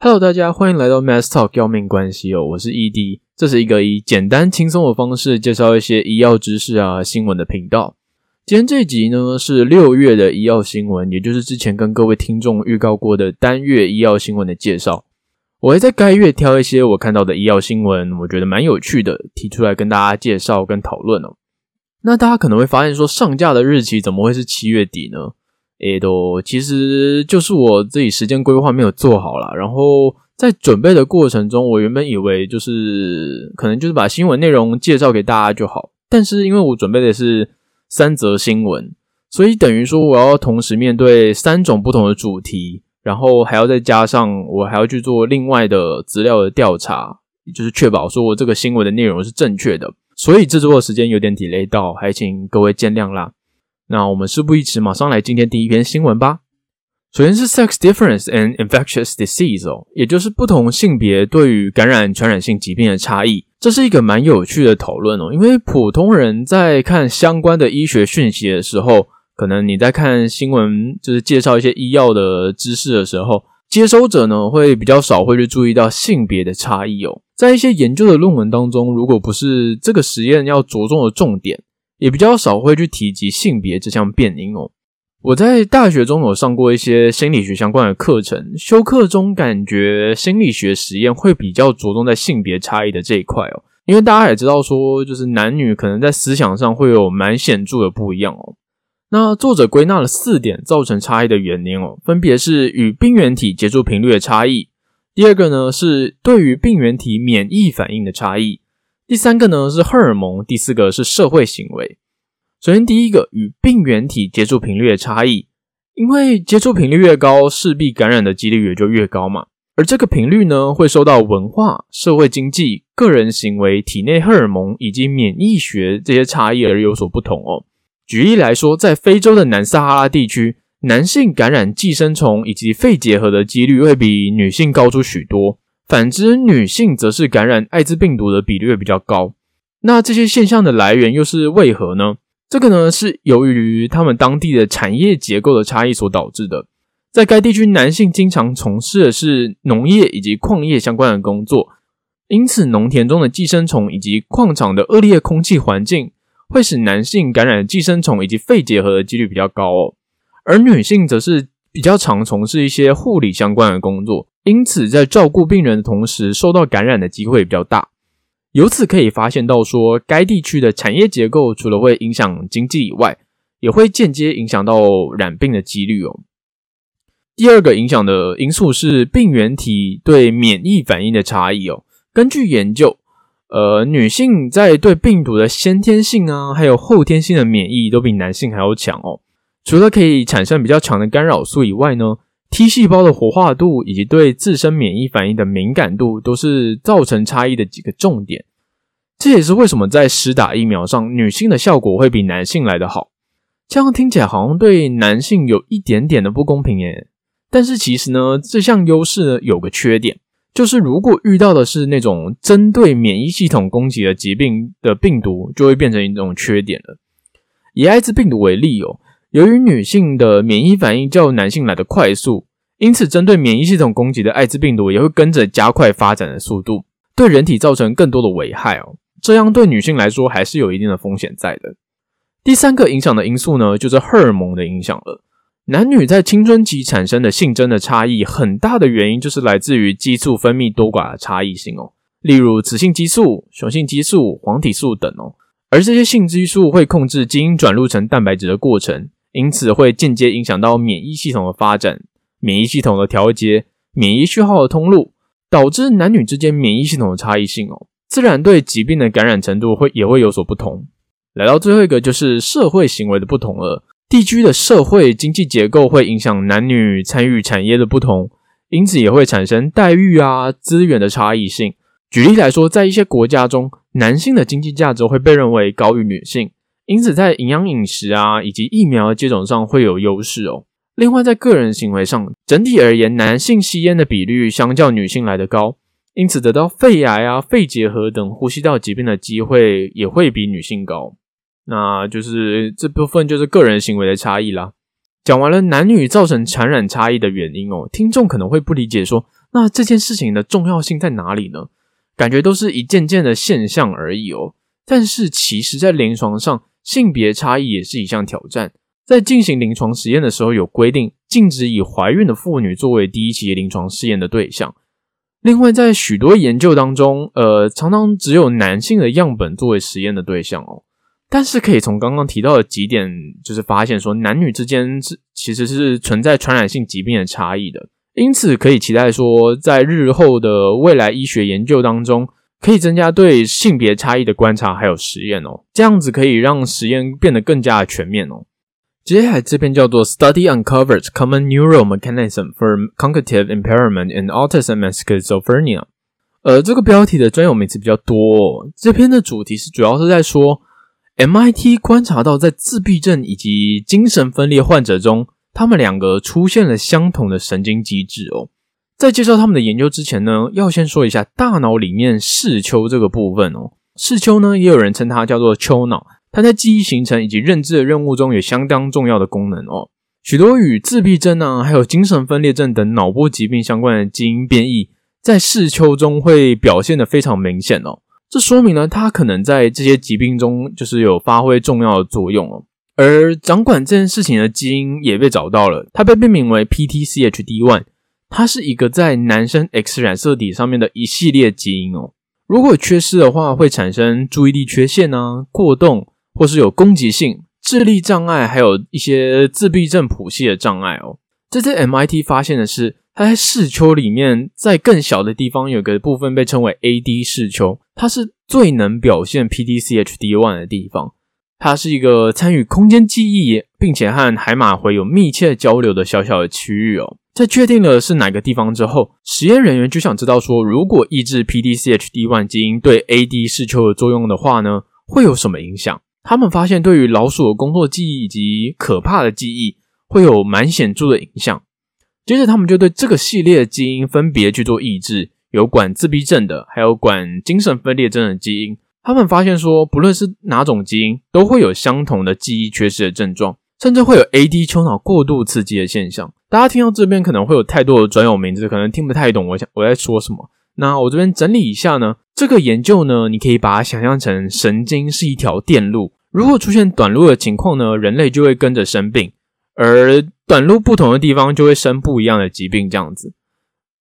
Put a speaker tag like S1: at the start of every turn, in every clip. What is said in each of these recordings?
S1: Hello，大家欢迎来到 Mass Talk 要命关系哦，我是 ED，这是一个以简单轻松的方式介绍一些医药知识啊新闻的频道。今天这集呢是六月的医药新闻，也就是之前跟各位听众预告过的单月医药新闻的介绍。我会在该月挑一些我看到的医药新闻，我觉得蛮有趣的，提出来跟大家介绍跟讨论哦。那大家可能会发现说，上架的日期怎么会是七月底呢？诶，都其实就是我自己时间规划没有做好啦。然后在准备的过程中，我原本以为就是可能就是把新闻内容介绍给大家就好，但是因为我准备的是三则新闻，所以等于说我要同时面对三种不同的主题，然后还要再加上我还要去做另外的资料的调查，就是确保说我这个新闻的内容是正确的，所以制作的时间有点 delay 到，还请各位见谅啦。那我们事不宜迟，马上来今天第一篇新闻吧。首先是 sex difference and infectious disease 哦，也就是不同性别对于感染传染性疾病的差异。这是一个蛮有趣的讨论哦，因为普通人在看相关的医学讯息的时候，可能你在看新闻，就是介绍一些医药的知识的时候，接收者呢会比较少会去注意到性别的差异哦。在一些研究的论文当中，如果不是这个实验要着重的重点。也比较少会去提及性别这项变因哦。我在大学中有上过一些心理学相关的课程，修课中感觉心理学实验会比较着重在性别差异的这一块哦。因为大家也知道说，就是男女可能在思想上会有蛮显著的不一样哦。那作者归纳了四点造成差异的原因哦，分别是与病原体接触频率的差异，第二个呢是对于病原体免疫反应的差异。第三个呢是荷尔蒙，第四个是社会行为。首先，第一个与病原体接触频率的差异，因为接触频率越高，势必感染的几率也就越高嘛。而这个频率呢，会受到文化、社会经济、个人行为、体内荷尔蒙以及免疫学这些差异而有所不同哦。举例来说，在非洲的南撒哈拉地区，男性感染寄生虫以及肺结核的几率会比女性高出许多。反之，女性则是感染艾滋病毒的比率比较高。那这些现象的来源又是为何呢？这个呢是由于他们当地的产业结构的差异所导致的。在该地区，男性经常从事的是农业以及矿业相关的工作，因此农田中的寄生虫以及矿场的恶劣空气环境会使男性感染寄生虫以及肺结核的几率比较高哦。而女性则是比较常从事一些护理相关的工作。因此，在照顾病人的同时，受到感染的机会比较大。由此可以发现到，说该地区的产业结构除了会影响经济以外，也会间接影响到染病的几率哦。第二个影响的因素是病原体对免疫反应的差异哦。根据研究，呃，女性在对病毒的先天性啊，还有后天性的免疫都比男性还要强哦。除了可以产生比较强的干扰素以外呢？T 细胞的活化度以及对自身免疫反应的敏感度，都是造成差异的几个重点。这也是为什么在施打疫苗上，女性的效果会比男性来得好。这样听起来好像对男性有一点点的不公平耶。但是其实呢，这项优势呢有个缺点，就是如果遇到的是那种针对免疫系统攻击的疾病的病毒，就会变成一种缺点了。以艾滋病毒为例哦。由于女性的免疫反应较男性来的快速，因此针对免疫系统攻击的艾滋病毒也会跟着加快发展的速度，对人体造成更多的危害哦。这样对女性来说还是有一定的风险在的。第三个影响的因素呢，就是荷尔蒙的影响了。男女在青春期产生的性征的差异，很大的原因就是来自于激素分泌多寡的差异性哦。例如雌性激素、雄性激素、黄体素等哦。而这些性激素会控制基因转录成蛋白质的过程。因此会间接影响到免疫系统的发展、免疫系统的调节、免疫讯号的通路，导致男女之间免疫系统的差异性哦，自然对疾病的感染程度会也会有所不同。来到最后一个就是社会行为的不同了，地区的社会经济结构会影响男女参与产业的不同，因此也会产生待遇啊资源的差异性。举例来说，在一些国家中，男性的经济价值会被认为高于女性。因此，在营养饮食啊，以及疫苗接种上会有优势哦。另外，在个人行为上，整体而言，男性吸烟的比率相较女性来得高，因此得到肺癌啊、肺结核等呼吸道疾病的机会也会比女性高。那就是这部分就是个人行为的差异啦。讲完了男女造成传染差异的原因哦，听众可能会不理解，说那这件事情的重要性在哪里呢？感觉都是一件件的现象而已哦。但是其实，在临床上，性别差异也是一项挑战。在进行临床实验的时候，有规定禁止以怀孕的妇女作为第一期临床试验的对象。另外，在许多研究当中，呃，常常只有男性的样本作为实验的对象哦。但是可以从刚刚提到的几点，就是发现说，男女之间是其实是存在传染性疾病的差异的。因此，可以期待说，在日后的未来医学研究当中，可以增加对性别差异的观察还有实验哦。这样子可以让实验变得更加的全面哦。接下来这篇叫做 Study Uncovers Common Neural Mechanism for Cognitive Impairment in Autism and Schizophrenia。呃，这个标题的专有名词比较多。哦这篇的主题是主要是在说 MIT 观察到在自闭症以及精神分裂患者中，他们两个出现了相同的神经机制哦。在介绍他们的研究之前呢，要先说一下大脑里面视丘这个部分哦。视丘呢，也有人称它叫做丘脑。它在记忆形成以及认知的任务中有相当重要的功能哦。许多与自闭症啊，还有精神分裂症等脑部疾病相关的基因变异，在视丘中会表现的非常明显哦。这说明呢，它可能在这些疾病中就是有发挥重要的作用哦。而掌管这件事情的基因也被找到了，它被命名为 PTCHD1，它是一个在男生 X 染色体上面的一系列基因哦。如果缺失的话，会产生注意力缺陷啊、过动。或是有攻击性、智力障碍，还有一些自闭症谱系的障碍哦。这次 MIT 发现的是，它在视丘里面，在更小的地方有个部分被称为 AD 视丘，它是最能表现 PTCHD1 的地方。它是一个参与空间记忆，并且和海马回有密切交流的小小的区域哦。在确定了是哪个地方之后，实验人员就想知道说，如果抑制 PDCHD1 基因对 AD 视丘的作用的话呢，会有什么影响？他们发现，对于老鼠的工作记忆以及可怕的记忆会有蛮显著的影响。接着，他们就对这个系列的基因分别去做抑制，有管自闭症的，还有管精神分裂症的基因。他们发现说，不论是哪种基因，都会有相同的记忆缺失的症状，甚至会有 AD 丘脑过度刺激的现象。大家听到这边可能会有太多的专有名字，可能听不太懂我想我在说什么。那我这边整理一下呢，这个研究呢，你可以把它想象成神经是一条电路。如果出现短路的情况呢，人类就会跟着生病，而短路不同的地方就会生不一样的疾病。这样子，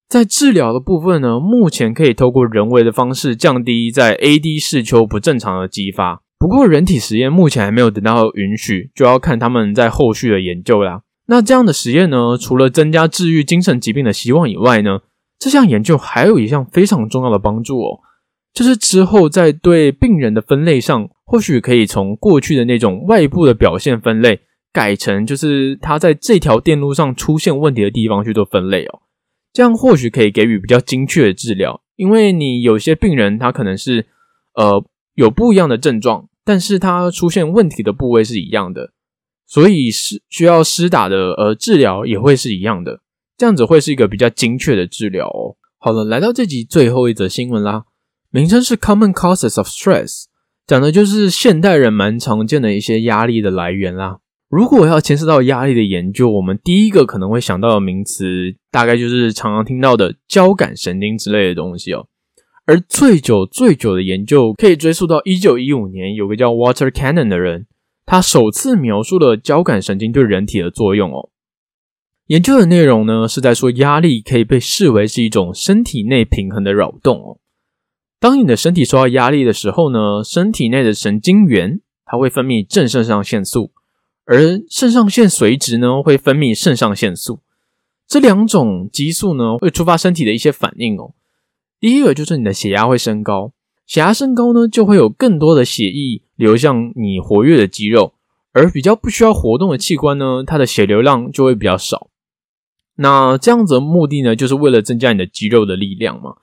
S1: 在治疗的部分呢，目前可以透过人为的方式降低在 AD 视丘不正常的激发。不过，人体实验目前还没有得到允许，就要看他们在后续的研究啦。那这样的实验呢，除了增加治愈精神疾病的希望以外呢，这项研究还有一项非常重要的帮助哦，就是之后在对病人的分类上。或许可以从过去的那种外部的表现分类，改成就是他在这条电路上出现问题的地方去做分类哦。这样或许可以给予比较精确的治疗，因为你有些病人他可能是呃有不一样的症状，但是他出现问题的部位是一样的，所以是需要施打的呃治疗也会是一样的，这样子会是一个比较精确的治疗哦。好了，来到这集最后一则新闻啦，名称是 Common Causes of Stress。讲的就是现代人蛮常见的一些压力的来源啦。如果要牵涉到压力的研究，我们第一个可能会想到的名词，大概就是常常听到的交感神经之类的东西哦。而最久最久的研究可以追溯到一九一五年，有个叫 Water Cannon 的人，他首次描述了交感神经对人体的作用哦。研究的内容呢，是在说压力可以被视为是一种身体内平衡的扰动哦。当你的身体受到压力的时候呢，身体内的神经元它会分泌正肾上腺素，而肾上腺髓质呢会分泌肾上腺素。这两种激素呢会触发身体的一些反应哦。第一个就是你的血压会升高，血压升高呢就会有更多的血液流向你活跃的肌肉，而比较不需要活动的器官呢，它的血流量就会比较少。那这样子的目的呢，就是为了增加你的肌肉的力量嘛。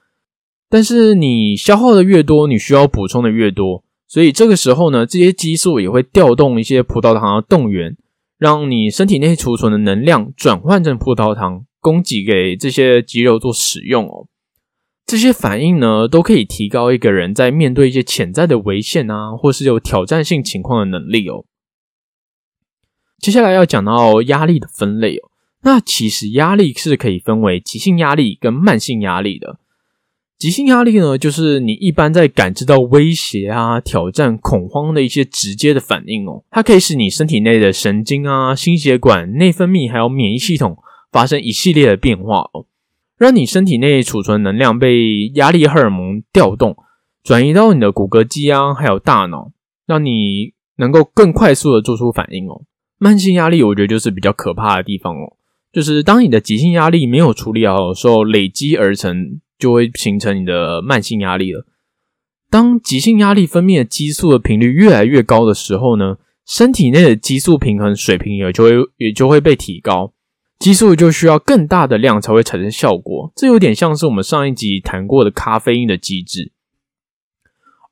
S1: 但是你消耗的越多，你需要补充的越多，所以这个时候呢，这些激素也会调动一些葡萄糖的动员，让你身体内储存的能量转换成葡萄糖，供给给这些肌肉做使用哦。这些反应呢，都可以提高一个人在面对一些潜在的危险啊，或是有挑战性情况的能力哦。接下来要讲到压力的分类哦。那其实压力是可以分为急性压力跟慢性压力的。急性压力呢，就是你一般在感知到威胁啊、挑战、恐慌的一些直接的反应哦。它可以使你身体内的神经啊、心血管、内分泌还有免疫系统发生一系列的变化哦，让你身体内储存能量被压力荷尔蒙调动，转移到你的骨骼肌啊，还有大脑，让你能够更快速的做出反应哦。慢性压力，我觉得就是比较可怕的地方哦，就是当你的急性压力没有处理好的时候，累积而成。就会形成你的慢性压力了。当急性压力分泌的激素的频率越来越高的时候呢，身体内的激素平衡水平也就会也就会被提高，激素就需要更大的量才会产生效果。这有点像是我们上一集谈过的咖啡因的机制。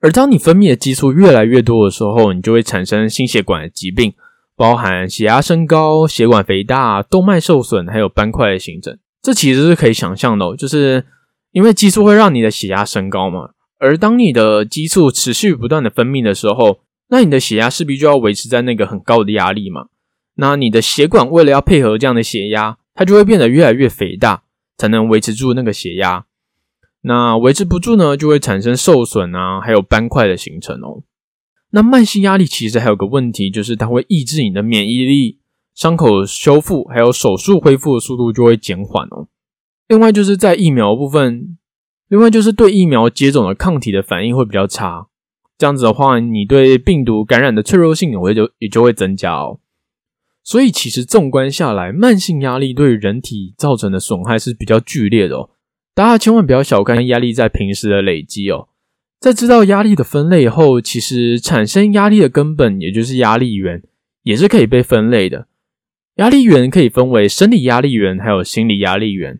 S1: 而当你分泌的激素越来越多的时候，你就会产生心血管的疾病，包含血压升高、血管肥大、动脉受损，还有斑块的形成。这其实是可以想象的，就是。因为激素会让你的血压升高嘛，而当你的激素持续不断的分泌的时候，那你的血压势必就要维持在那个很高的压力嘛。那你的血管为了要配合这样的血压，它就会变得越来越肥大，才能维持住那个血压。那维持不住呢，就会产生受损啊，还有斑块的形成哦。那慢性压力其实还有个问题，就是它会抑制你的免疫力，伤口修复还有手术恢复的速度就会减缓哦。另外就是在疫苗部分，另外就是对疫苗接种的抗体的反应会比较差，这样子的话，你对病毒感染的脆弱性也会就也就会增加哦。所以其实纵观下来，慢性压力对人体造成的损害是比较剧烈的哦。大家千万不要小看压力在平时的累积哦。在知道压力的分类后，其实产生压力的根本也就是压力源，也是可以被分类的。压力源可以分为生理压力源还有心理压力源。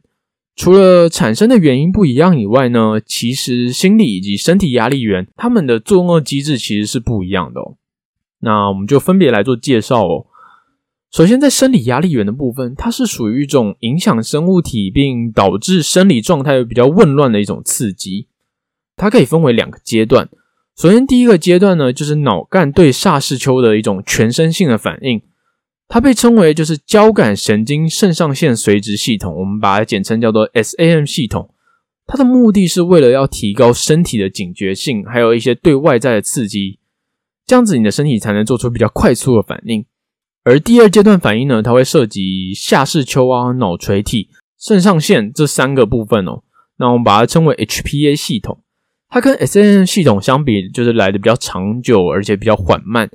S1: 除了产生的原因不一样以外呢，其实心理以及身体压力源，它们的作用机制其实是不一样的哦。那我们就分别来做介绍哦。首先，在生理压力源的部分，它是属于一种影响生物体并导致生理状态比较混乱的一种刺激。它可以分为两个阶段。首先，第一个阶段呢，就是脑干对萨视丘的一种全身性的反应。它被称为就是交感神经肾上腺髓质系统，我们把它简称叫做 SAM 系统。它的目的是为了要提高身体的警觉性，还有一些对外在的刺激，这样子你的身体才能做出比较快速的反应。而第二阶段反应呢，它会涉及下视丘啊、脑垂体、肾上腺这三个部分哦。那我们把它称为 HPA 系统。它跟 SAM 系统相比，就是来的比较长久，而且比较缓慢。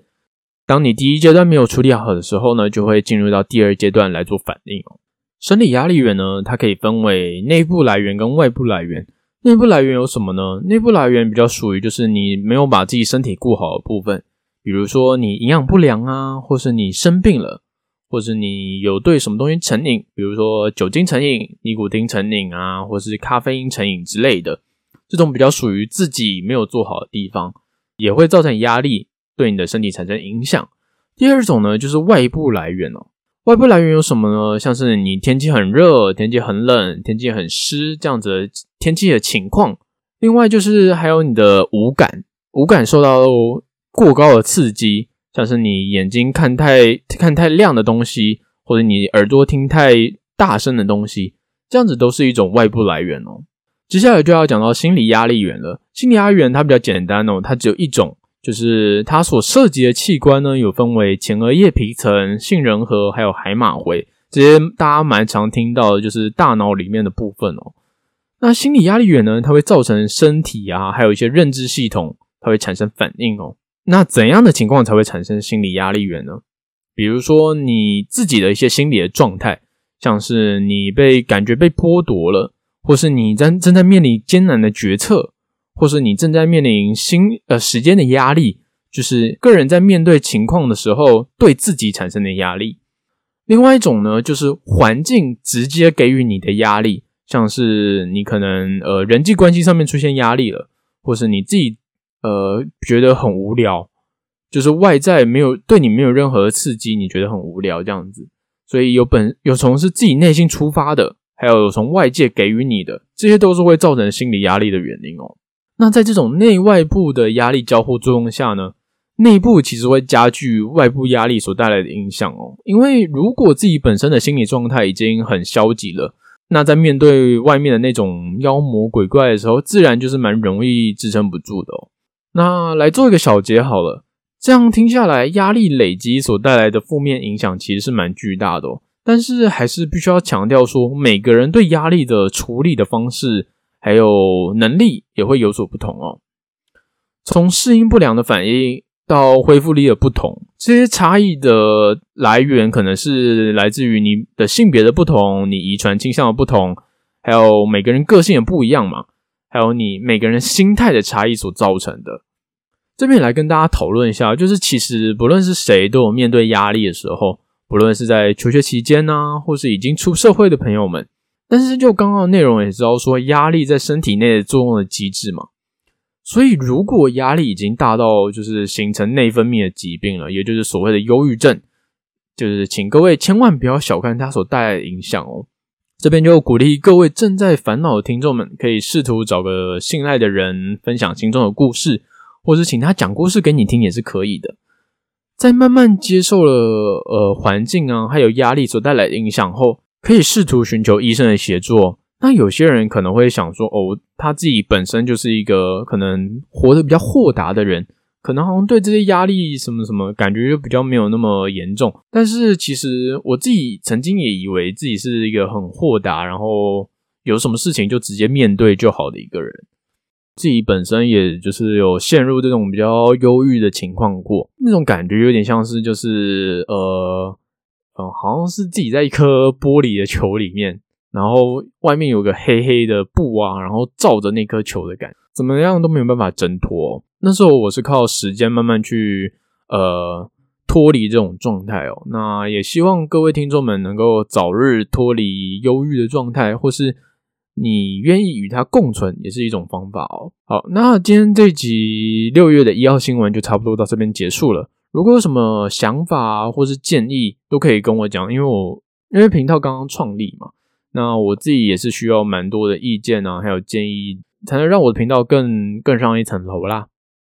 S1: 当你第一阶段没有处理好的时候呢，就会进入到第二阶段来做反应哦。生理压力源呢，它可以分为内部来源跟外部来源。内部来源有什么呢？内部来源比较属于就是你没有把自己身体顾好的部分，比如说你营养不良啊，或是你生病了，或是你有对什么东西成瘾，比如说酒精成瘾、尼古丁成瘾啊，或是咖啡因成瘾之类的，这种比较属于自己没有做好的地方，也会造成压力。对你的身体产生影响。第二种呢，就是外部来源哦。外部来源有什么呢？像是你天气很热、天气很冷、天气很湿这样子天气的情况。另外就是还有你的五感，五感受到过高的刺激，像是你眼睛看太看太亮的东西，或者你耳朵听太大声的东西，这样子都是一种外部来源哦。接下来就要讲到心理压力源了。心理压力源它比较简单哦，它只有一种。就是它所涉及的器官呢，有分为前额叶皮层、杏仁核，还有海马回这些，大家蛮常听到的，就是大脑里面的部分哦。那心理压力源呢，它会造成身体啊，还有一些认知系统，它会产生反应哦。那怎样的情况才会产生心理压力源呢？比如说你自己的一些心理的状态，像是你被感觉被剥夺了，或是你在正在面临艰难的决策。或是你正在面临新呃时间的压力，就是个人在面对情况的时候对自己产生的压力。另外一种呢，就是环境直接给予你的压力，像是你可能呃人际关系上面出现压力了，或是你自己呃觉得很无聊，就是外在没有对你没有任何刺激，你觉得很无聊这样子。所以有本有从是自己内心出发的，还有从外界给予你的，这些都是会造成心理压力的原因哦。那在这种内外部的压力交互作用下呢，内部其实会加剧外部压力所带来的影响哦。因为如果自己本身的心理状态已经很消极了，那在面对外面的那种妖魔鬼怪的时候，自然就是蛮容易支撑不住的哦。那来做一个小结好了，这样听下来，压力累积所带来的负面影响其实是蛮巨大的哦。但是还是必须要强调说，每个人对压力的处理的方式还有能力也会有所不同哦。从适应不良的反应到恢复力的不同，这些差异的来源可能是来自于你的性别的不同，你遗传倾向的不同，还有每个人个性也不一样嘛，还有你每个人心态的差异所造成的。这边来跟大家讨论一下，就是其实不论是谁都有面对压力的时候。不论是在求学期间呢，或是已经出社会的朋友们，但是就刚刚的内容也知道说，压力在身体内的作用的机制嘛。所以如果压力已经大到就是形成内分泌的疾病了，也就是所谓的忧郁症，就是请各位千万不要小看它所带来的影响哦。这边就鼓励各位正在烦恼的听众们，可以试图找个信赖的人分享心中的故事，或是请他讲故事给你听也是可以的。在慢慢接受了呃环境啊，还有压力所带来的影响后，可以试图寻求医生的协助。那有些人可能会想说，哦，他自己本身就是一个可能活得比较豁达的人，可能好像对这些压力什么什么感觉就比较没有那么严重。但是其实我自己曾经也以为自己是一个很豁达，然后有什么事情就直接面对就好的一个人。自己本身也就是有陷入这种比较忧郁的情况过，那种感觉有点像是就是呃呃，好像是自己在一颗玻璃的球里面，然后外面有个黑黑的布啊，然后罩着那颗球的感觉，怎么样都没有办法挣脱。那时候我是靠时间慢慢去呃脱离这种状态哦。那也希望各位听众们能够早日脱离忧郁的状态，或是。你愿意与它共存也是一种方法哦。好，那今天这集六月的一号新闻就差不多到这边结束了。如果有什么想法或是建议，都可以跟我讲，因为我因为频道刚刚创立嘛，那我自己也是需要蛮多的意见啊，还有建议，才能让我的频道更更上一层楼啦。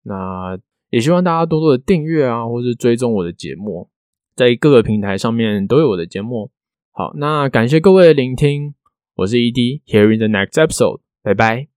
S1: 那也希望大家多多的订阅啊，或是追踪我的节目，在各个平台上面都有我的节目。好，那感谢各位的聆听。我是 ED，Here in the next episode，拜拜。